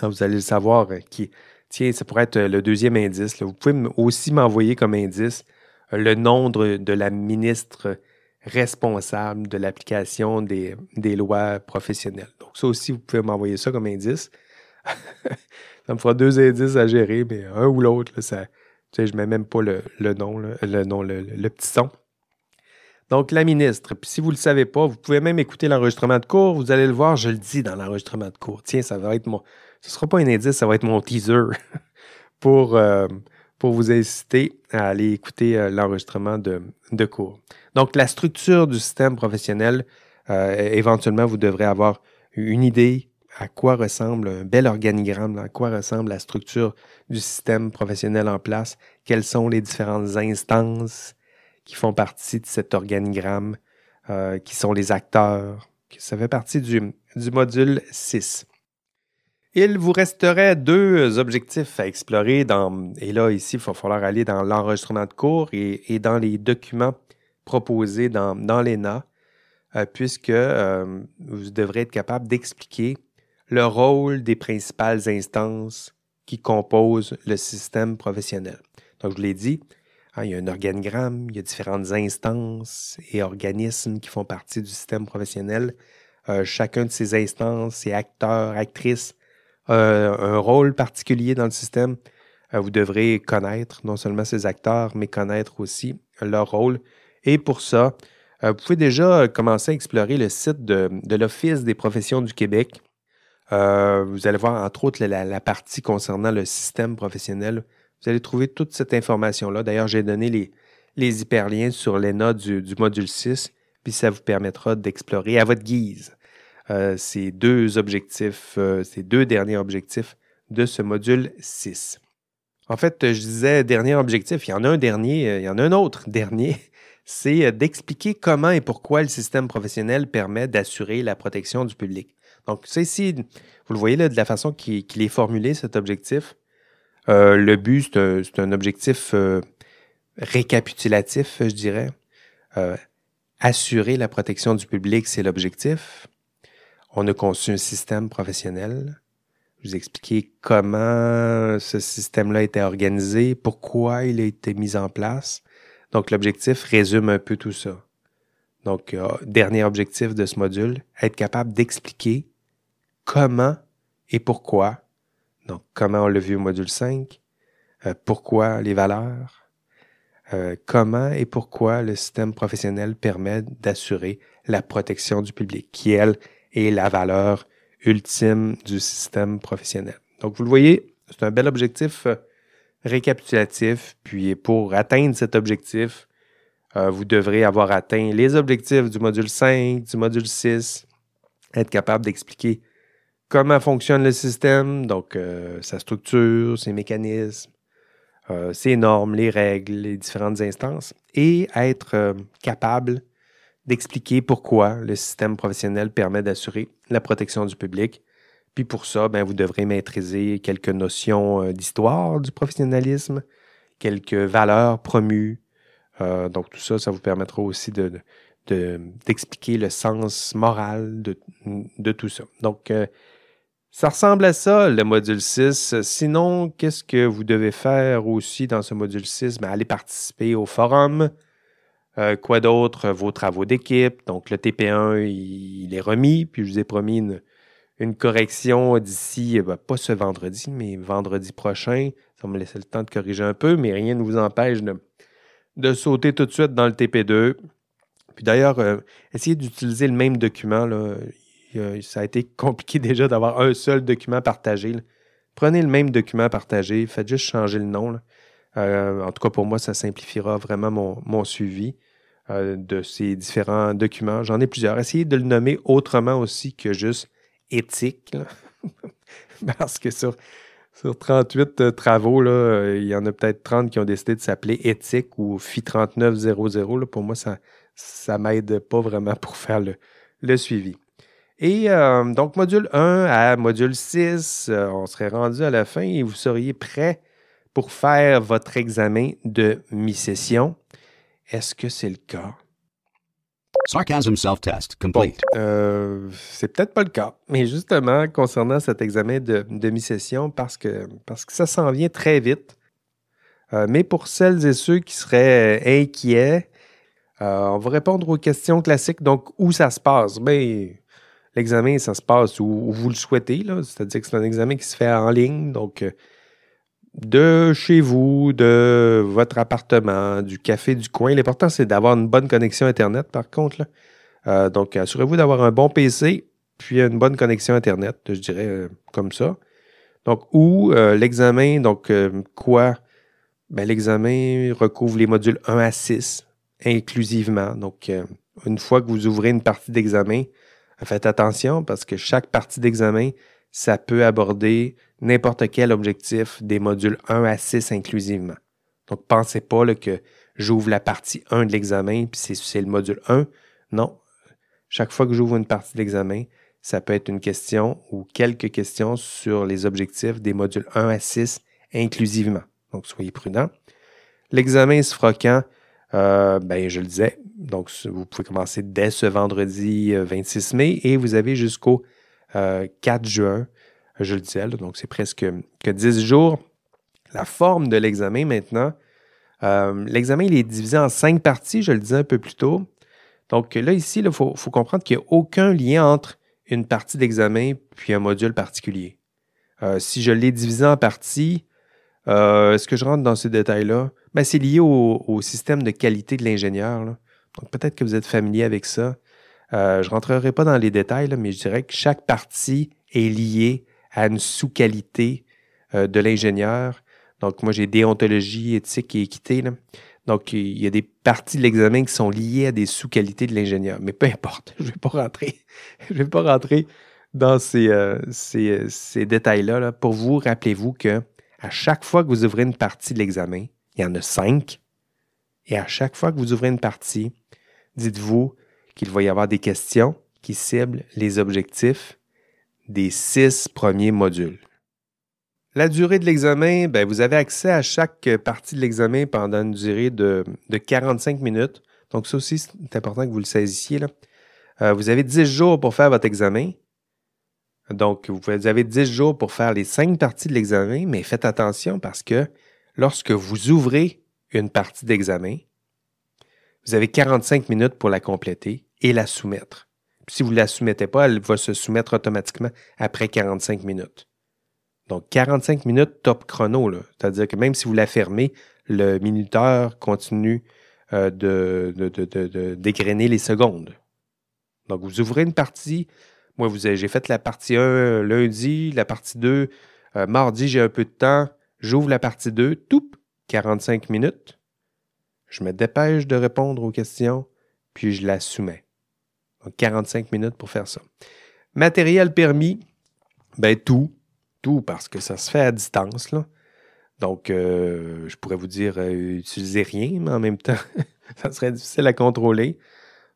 Ah, vous allez le savoir. Euh, qui, tiens, ça pourrait être le deuxième indice. Vous pouvez aussi m'envoyer comme indice euh, le nom de, la ministre responsable de l'application des, des, lois professionnelles. Donc, ça aussi, vous pouvez m'envoyer ça comme indice. ça me fera deux indices à gérer, mais un ou l'autre, ça. je ne mets même pas le, nom, le nom, le, petit son. Donc, la ministre. Puis si vous ne le savez pas, vous pouvez même écouter l'enregistrement de cours. Vous allez le voir, je le dis dans l'enregistrement de cours. Tiens, ça va être mon. Ce ne sera pas un indice, ça va être mon teaser pour, euh, pour vous inciter à aller écouter euh, l'enregistrement de, de, cours. Donc, la structure du système professionnel, euh, éventuellement, vous devrez avoir une idée à quoi ressemble un bel organigramme, à quoi ressemble la structure du système professionnel en place, quelles sont les différentes instances qui font partie de cet organigramme, euh, qui sont les acteurs. Ça fait partie du, du module 6. Il vous resterait deux objectifs à explorer et là, ici, il va falloir aller dans l'enregistrement de cours et, dans les documents proposés dans, dans l'ENA, euh, puisque euh, vous devrez être capable d'expliquer le rôle des principales instances qui composent le système professionnel. Donc, je vous l'ai dit, hein, il y a un organigramme, il y a différentes instances et organismes qui font partie du système professionnel. Euh, chacun de ces instances et acteurs, actrices, a un rôle particulier dans le système. Euh, vous devrez connaître non seulement ces acteurs, mais connaître aussi leur rôle. Et pour ça, euh, vous pouvez déjà commencer à explorer le site de, l'Office des professions du Québec. Euh, vous allez voir, entre autres, la, partie concernant le système professionnel. Vous allez trouver toute cette information-là. D'ailleurs, j'ai donné les, hyperliens sur les notes du, module 6, puis ça vous permettra d'explorer à votre guise euh, ces deux objectifs, euh, ces deux derniers objectifs de ce module 6. En fait, je disais dernier objectif, il y en a un dernier, il y en a un autre dernier, c'est d'expliquer comment et pourquoi le système professionnel permet d'assurer la protection du public. Donc, ça ici, vous le voyez là, de la façon qu'il est formulé, cet objectif. Euh, le but, c'est un, objectif euh, récapitulatif, je dirais. Euh, assurer la protection du public, c'est l'objectif. On a conçu un système professionnel. Je vous expliquer comment ce système-là été organisé, pourquoi il a été mis en place. Donc, l'objectif résume un peu tout ça. Donc, dernier objectif de ce module, être capable d'expliquer comment et pourquoi. Donc, comment on l'a vu au module 5, euh, pourquoi les valeurs, euh, comment et pourquoi le système professionnel permet d'assurer la protection du public, qui, elle, est la valeur ultime du système professionnel. Donc, vous le voyez, c'est un bel objectif euh, récapitulatif. Puis, pour atteindre cet objectif, vous devrez avoir atteint les objectifs du module 5, du module 6, être capable d'expliquer comment fonctionne le système, donc euh, sa structure, ses mécanismes, euh, ses normes, les règles, les différentes instances, et être euh, capable d'expliquer pourquoi le système professionnel permet d'assurer la protection du public. Puis pour ça, ben, vous devrez maîtriser quelques notions d'histoire du professionnalisme, quelques valeurs promues. donc tout ça, ça vous permettra aussi de, d'expliquer le sens moral de, de tout ça. Donc, ça ressemble à ça, le module 6. Sinon, qu'est-ce que vous devez faire aussi dans ce module 6? Ben, allez participer au forum. Euh, quoi d'autre? Vos travaux d'équipe. Donc, le TP1, il, est remis. Puis, je vous ai promis une, correction d'ici, ben, pas ce vendredi, mais vendredi prochain. Ça me laisser le temps de corriger un peu, mais rien ne vous empêche de, sauter tout de suite dans le TP2. Puis d'ailleurs, euh, essayez d'utiliser le même document. Là ça a été compliqué déjà d'avoir un seul document partagé. Prenez le même document partagé, faites juste changer le nom. en tout cas, pour moi, ça simplifiera vraiment mon, suivi de ces différents documents. J'en ai plusieurs. Essayez de le nommer autrement aussi que juste éthique. Parce que sur, sur 38 travaux, là, il y en a peut-être 30 qui ont décidé de s'appeler éthique ou FI 3900. Pour moi, ça ne m'aide pas vraiment pour faire le suivi. Et euh, donc, module 1 à module 6, euh, on serait rendu à la fin et vous seriez prêt pour faire votre examen de mi-session. Est-ce que c'est le cas? Sarcasm self-test complete. Euh, c'est peut-être pas le cas, mais justement, concernant cet examen de, mi-session, parce que, parce que ça s'en vient très vite. mais pour celles et ceux qui seraient inquiets, on va répondre aux questions classiques. Donc, où ça se passe? Bien, L'examen, ça se passe où, vous le souhaitez, c'est-à-dire que c'est un examen qui se fait en ligne, donc euh, de chez vous, de votre appartement, du café du coin. L'important, c'est d'avoir une bonne connexion Internet, par contre. Euh, donc, assurez-vous d'avoir un bon PC, puis une bonne connexion Internet, je dirais euh, comme ça. Donc, où l'examen, donc quoi? Ben, l'examen recouvre les modules 1 à 6 inclusivement. Donc, une fois que vous ouvrez une partie d'examen, Faites attention parce que chaque partie d'examen, ça peut aborder n'importe quel objectif des modules 1 à 6 inclusivement. Donc, pensez pas que j'ouvre la partie 1 de l'examen, puis c'est le module 1. Non. Chaque fois que j'ouvre une partie de l'examen, ça peut être une question ou quelques questions sur les objectifs des modules 1 à 6 inclusivement. Donc, soyez prudents. L'examen se fera quand? Euh, ben, je le disais, donc vous pouvez commencer dès ce vendredi 26 euh, mai et vous avez jusqu'au 4 euh, juin, je le disais, donc c'est presque que 10 jours. La forme de l'examen maintenant, l'examen il est divisé en cinq parties, je le disais un peu plus tôt. Donc là, ici, il faut, faut, comprendre qu'il n'y a aucun lien entre une partie d'examen puis un module particulier. si je l'ai divisé en parties, est-ce que je rentre dans ces détails-là? Ben, c'est lié au, système de qualité de l'ingénieur. Donc peut-être que vous êtes familier avec ça. Euh, je ne rentrerai pas dans les détails, mais je dirais que chaque partie est liée à une sous-qualité euh, de l'ingénieur. Donc moi, j'ai déontologie, éthique et équité. Donc il y a des parties de l'examen qui sont liées à des sous-qualités de l'ingénieur. Mais peu importe, je ne vais pas rentrer. je vais pas rentrer dans ces, euh, ces détails-là. Là. Pour vous, rappelez-vous que à chaque fois que vous ouvrez une partie de l'examen, il y en a cinq. Et à chaque fois que vous ouvrez une partie, dites-vous qu'il va y avoir des questions qui ciblent les objectifs des six premiers modules. La durée de l'examen, ben, vous avez accès à chaque partie de l'examen pendant une durée de, 45 minutes. Donc ça aussi, c'est important que vous le saisissiez. Là. Euh, vous avez 10 jours pour faire votre examen. Donc, vous avez 10 jours pour faire les cinq parties de l'examen, mais faites attention parce que lorsque vous ouvrez une partie d'examen, vous avez 45 minutes pour la compléter et la soumettre. si vous ne la soumettez pas, elle va se soumettre automatiquement après 45 minutes. Donc, 45 minutes top chrono. C'est-à-dire que même si vous la fermez, le minuteur continue euh, de, de, les secondes. Donc, vous ouvrez une partie. Moi, j'ai fait la partie 1 lundi, la partie 2 euh, mardi, j'ai un peu de temps. J'ouvre la partie 2, tout, 45 minutes. Je me dépêche de répondre aux questions, puis je la soumets. Donc 45 minutes pour faire ça. Matériel permis, ben tout, tout parce que ça se fait à distance. Donc, euh, je pourrais vous dire, euh, utilisez rien, mais en même temps, ça serait difficile à contrôler.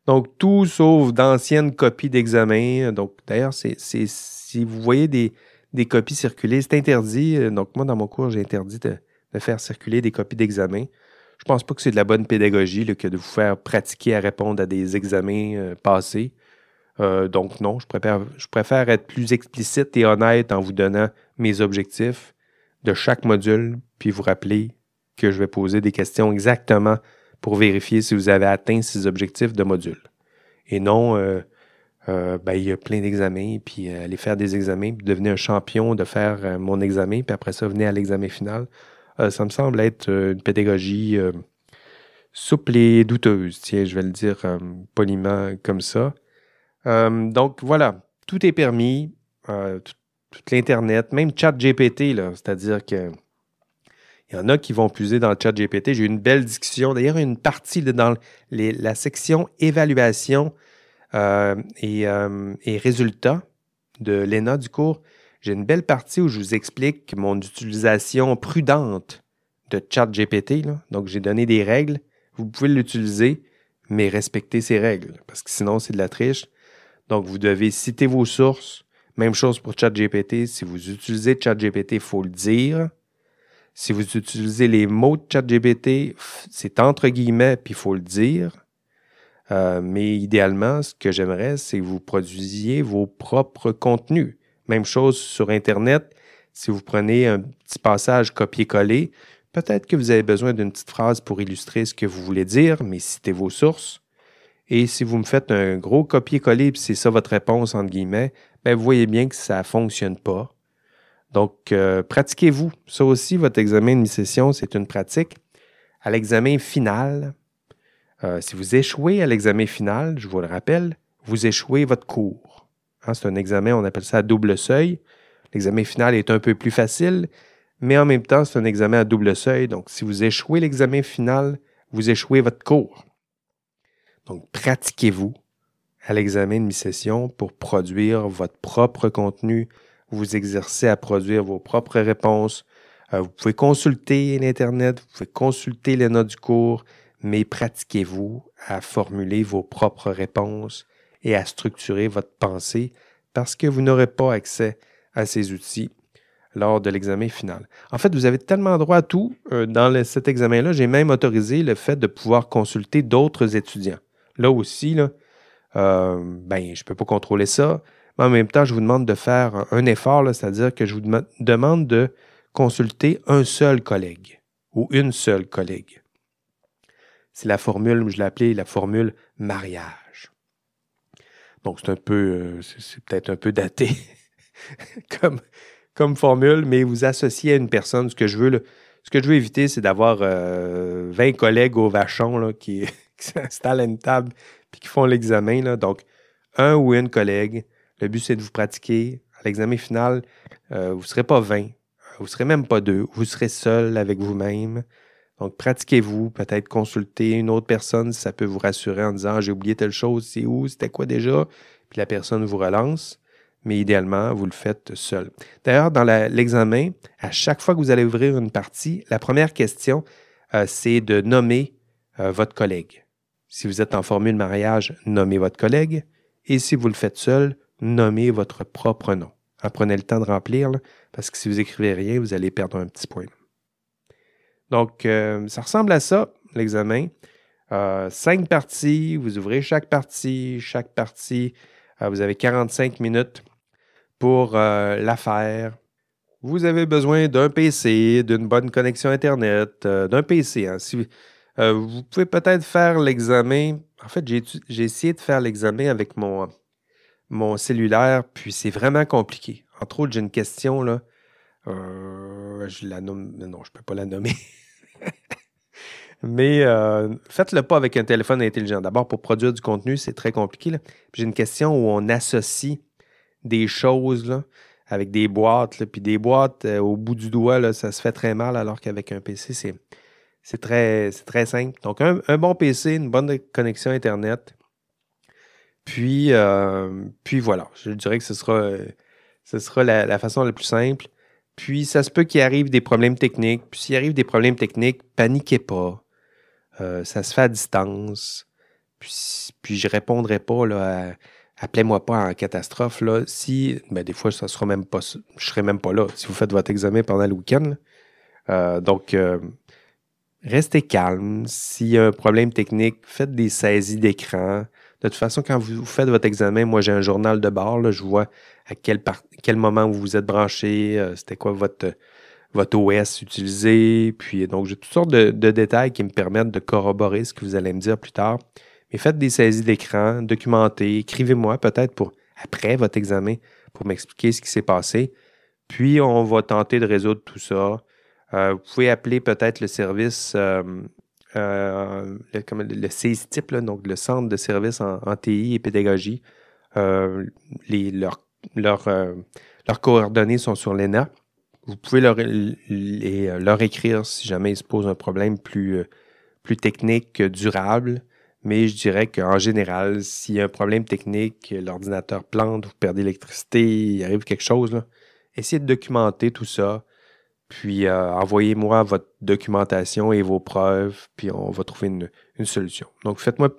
Donc, tout sauf d'anciennes copies d'examen. Donc, d'ailleurs, si vous voyez des, copies circuler. C'est interdit. Donc, moi, dans mon cours, j'ai interdit de, faire circuler des copies d'examen. Je pense pas que c'est de la bonne pédagogie que de vous faire pratiquer à répondre à des examens euh, passés. Euh, donc, non, je préfère, je préfère être plus explicite et honnête en vous donnant mes objectifs de chaque module, puis vous rappeler que je vais poser des questions exactement pour vérifier si vous avez atteint ces objectifs de module. Et non, euh, ben, il y a plein d'examens, puis euh, aller faire des examens, puis devenir un champion de faire euh, mon examen, puis après ça, venir à l'examen final. ça me semble être une pédagogie souple et douteuse, tiens, je vais le dire poliment comme ça. donc voilà, tout est permis, tout, l'Internet, même ChatGPT, c'est-à-dire que Il y en a qui vont puiser dans le chat GPT. J'ai eu une belle discussion. D'ailleurs, une partie dans la section évaluation euh, euh, et, résultats de l'ENA du cours. J'ai une belle partie où je vous explique mon utilisation prudente de chat GPT. Donc, j'ai donné des règles. Vous pouvez l'utiliser, mais respectez ces règles, parce que sinon, c'est de la triche. Donc, vous devez citer vos sources. Même chose pour ChatGPT. Si vous utilisez ChatGPT, il faut le dire. Si vous utilisez les mots de ChatGPT, c'est entre guillemets, puis il faut le dire. Euh, mais idéalement, ce que j'aimerais, c'est que vous produisiez vos propres contenus. Même chose sur Internet. Si vous prenez un petit passage copier-coller, peut-être que vous avez besoin d'une petite phrase pour illustrer ce que vous voulez dire, mais citez vos sources. Et si vous me faites un gros copier-coller, puis c'est ça votre réponse, entre guillemets, ben vous voyez bien que ça ne fonctionne pas. Donc, euh, pratiquez-vous. Ça aussi, votre examen de mi-session, c'est une pratique. À l'examen final, euh, si vous échouez à l'examen final, je vous le rappelle, vous échouez votre cours. Hein, c'est un examen, on appelle ça à double seuil. L'examen final est un peu plus facile, mais en même temps, c'est un examen à double seuil. Donc, si vous échouez l'examen final, vous échouez votre cours. Donc, pratiquez-vous à l'examen de mi-session pour produire votre propre contenu, vous exercer à produire vos propres réponses. Euh, vous pouvez consulter l'Internet, vous pouvez consulter les notes du cours, mais pratiquez-vous à formuler vos propres réponses et à structurer votre pensée parce que vous n'aurez pas accès à ces outils lors de l'examen final. En fait, vous avez tellement droit à tout euh, dans cet examen-là. J'ai même autorisé le fait de pouvoir consulter d'autres étudiants. Là aussi, euh, ben, je ne peux pas contrôler ça, mais en même temps, je vous demande de faire un effort, c'est-à-dire que je vous demande de consulter un seul collègue ou une seule collègue. C'est la formule, je l'ai appelée la formule mariage. Donc, c'est un peu, euh, c'est peut-être un peu daté comme, comme formule, mais vous associez à une personne. Ce que je veux, ce que je veux éviter, c'est d'avoir 20 euh, collègues au vachon là, qui, qui s'installent à une table puis qui font l'examen. Donc, un ou une collègue. Le but, c'est de vous pratiquer. À l'examen final, euh, vous ne serez pas 20, vous ne serez même pas deux, vous serez seul avec vous-même. Donc, pratiquez-vous, peut-être consulter une autre personne si ça peut vous rassurer en disant j'ai oublié telle chose, c'est où, c'était quoi déjà, puis la personne vous relance. Mais idéalement, vous le faites seul. D'ailleurs, dans l'examen, à chaque fois que vous allez ouvrir une partie, la première question, euh, c'est de nommer euh, votre collègue. Si vous êtes en formule mariage, nommez votre collègue. Et si vous le faites seul, nommez votre propre nom. Prenez le temps de remplir, parce que si vous écrivez rien, vous allez perdre un petit point. Donc, euh, ça ressemble à ça, l'examen. Euh, cinq parties, vous ouvrez chaque partie. Chaque partie, euh, vous avez 45 minutes pour la faire. Vous avez besoin d'un PC, d'une bonne connexion Internet, d'un PC. Hein. vous pouvez peut-être faire l'examen. En fait, j'ai essayé de faire l'examen avec mon, mon cellulaire, puis c'est vraiment compliqué. Entre autres, j'ai une question là. Euh, je la nomme. Non, je ne peux pas la nommer. Mais euh, faites-le pas avec un téléphone intelligent. D'abord, pour produire du contenu, c'est très compliqué. J'ai une question où on associe des choses avec des boîtes. puis des boîtes euh, au bout du doigt, ça se fait très mal, alors qu'avec un PC, c'est, très simple. Donc, un, bon PC, une bonne connexion Internet. Puis, puis voilà, je dirais que ce sera, ce sera la façon la plus simple. Puis, ça se peut qu'il arrive des problèmes techniques. Puis, s'il arrive des problèmes techniques, paniquez pas. Euh, ça se fait à distance. Puis, puis je répondrai pas là, appelez-moi pas en catastrophe. Là, si, ben, des fois, ça sera même pas, je serai même pas là si vous faites votre examen pendant le week-end. Euh, donc, euh, restez calme. S'il y a un problème technique, faites des saisies d'écran. De toute façon, quand vous faites votre examen, moi j'ai un journal de bord, je vois à quel, moment vous vous êtes branché, euh, c'était quoi votre, votre OS utilisé. Puis donc j'ai toutes sortes de, détails qui me permettent de corroborer ce que vous allez me dire plus tard. Mais faites des saisies d'écran, documentez, écrivez-moi peut-être après votre examen pour m'expliquer ce qui s'est passé. Puis on va tenter de résoudre tout ça. Euh, vous pouvez appeler peut-être le service euh, euh, le, le CISTIP, donc le Centre de services en, TI et pédagogie. Euh, les, leurs, euh, leurs coordonnées sont sur l'ENA. Vous pouvez leur, leur écrire si jamais il se pose un problème plus, plus technique, durable. Mais je dirais qu'en général, s'il y a un problème technique, l'ordinateur plante, vous perdez l'électricité, il arrive quelque chose, essayez de documenter tout ça. Puis euh, envoyez-moi votre documentation et vos preuves, puis on va trouver une, solution. Donc faites-moi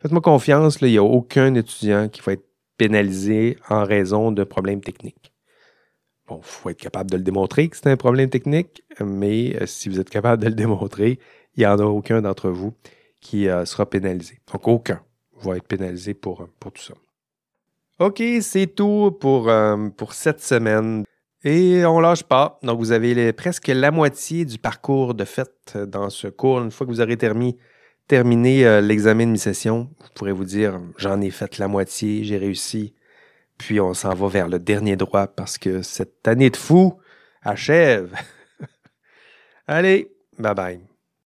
faites-moi confiance, il n'y a aucun étudiant qui va être pénalisé en raison de problèmes techniques. Bon, il faut être capable de le démontrer que c'est un problème technique, mais euh, si vous êtes capable de le démontrer, il n'y en a aucun d'entre vous qui euh, sera pénalisé. Donc aucun va être pénalisé pour, pour tout ça. OK, c'est tout pour, pour cette semaine. Et on lâche pas. Donc, vous avez presque la moitié du parcours de fait dans ce cours. Une fois que vous aurez terminé, terminé euh, l'examen de mi-session, vous pourrez vous dire j'en ai fait la moitié, j'ai réussi. Puis on s'en va vers le dernier droit parce que cette année de fou achève. Allez, bye bye.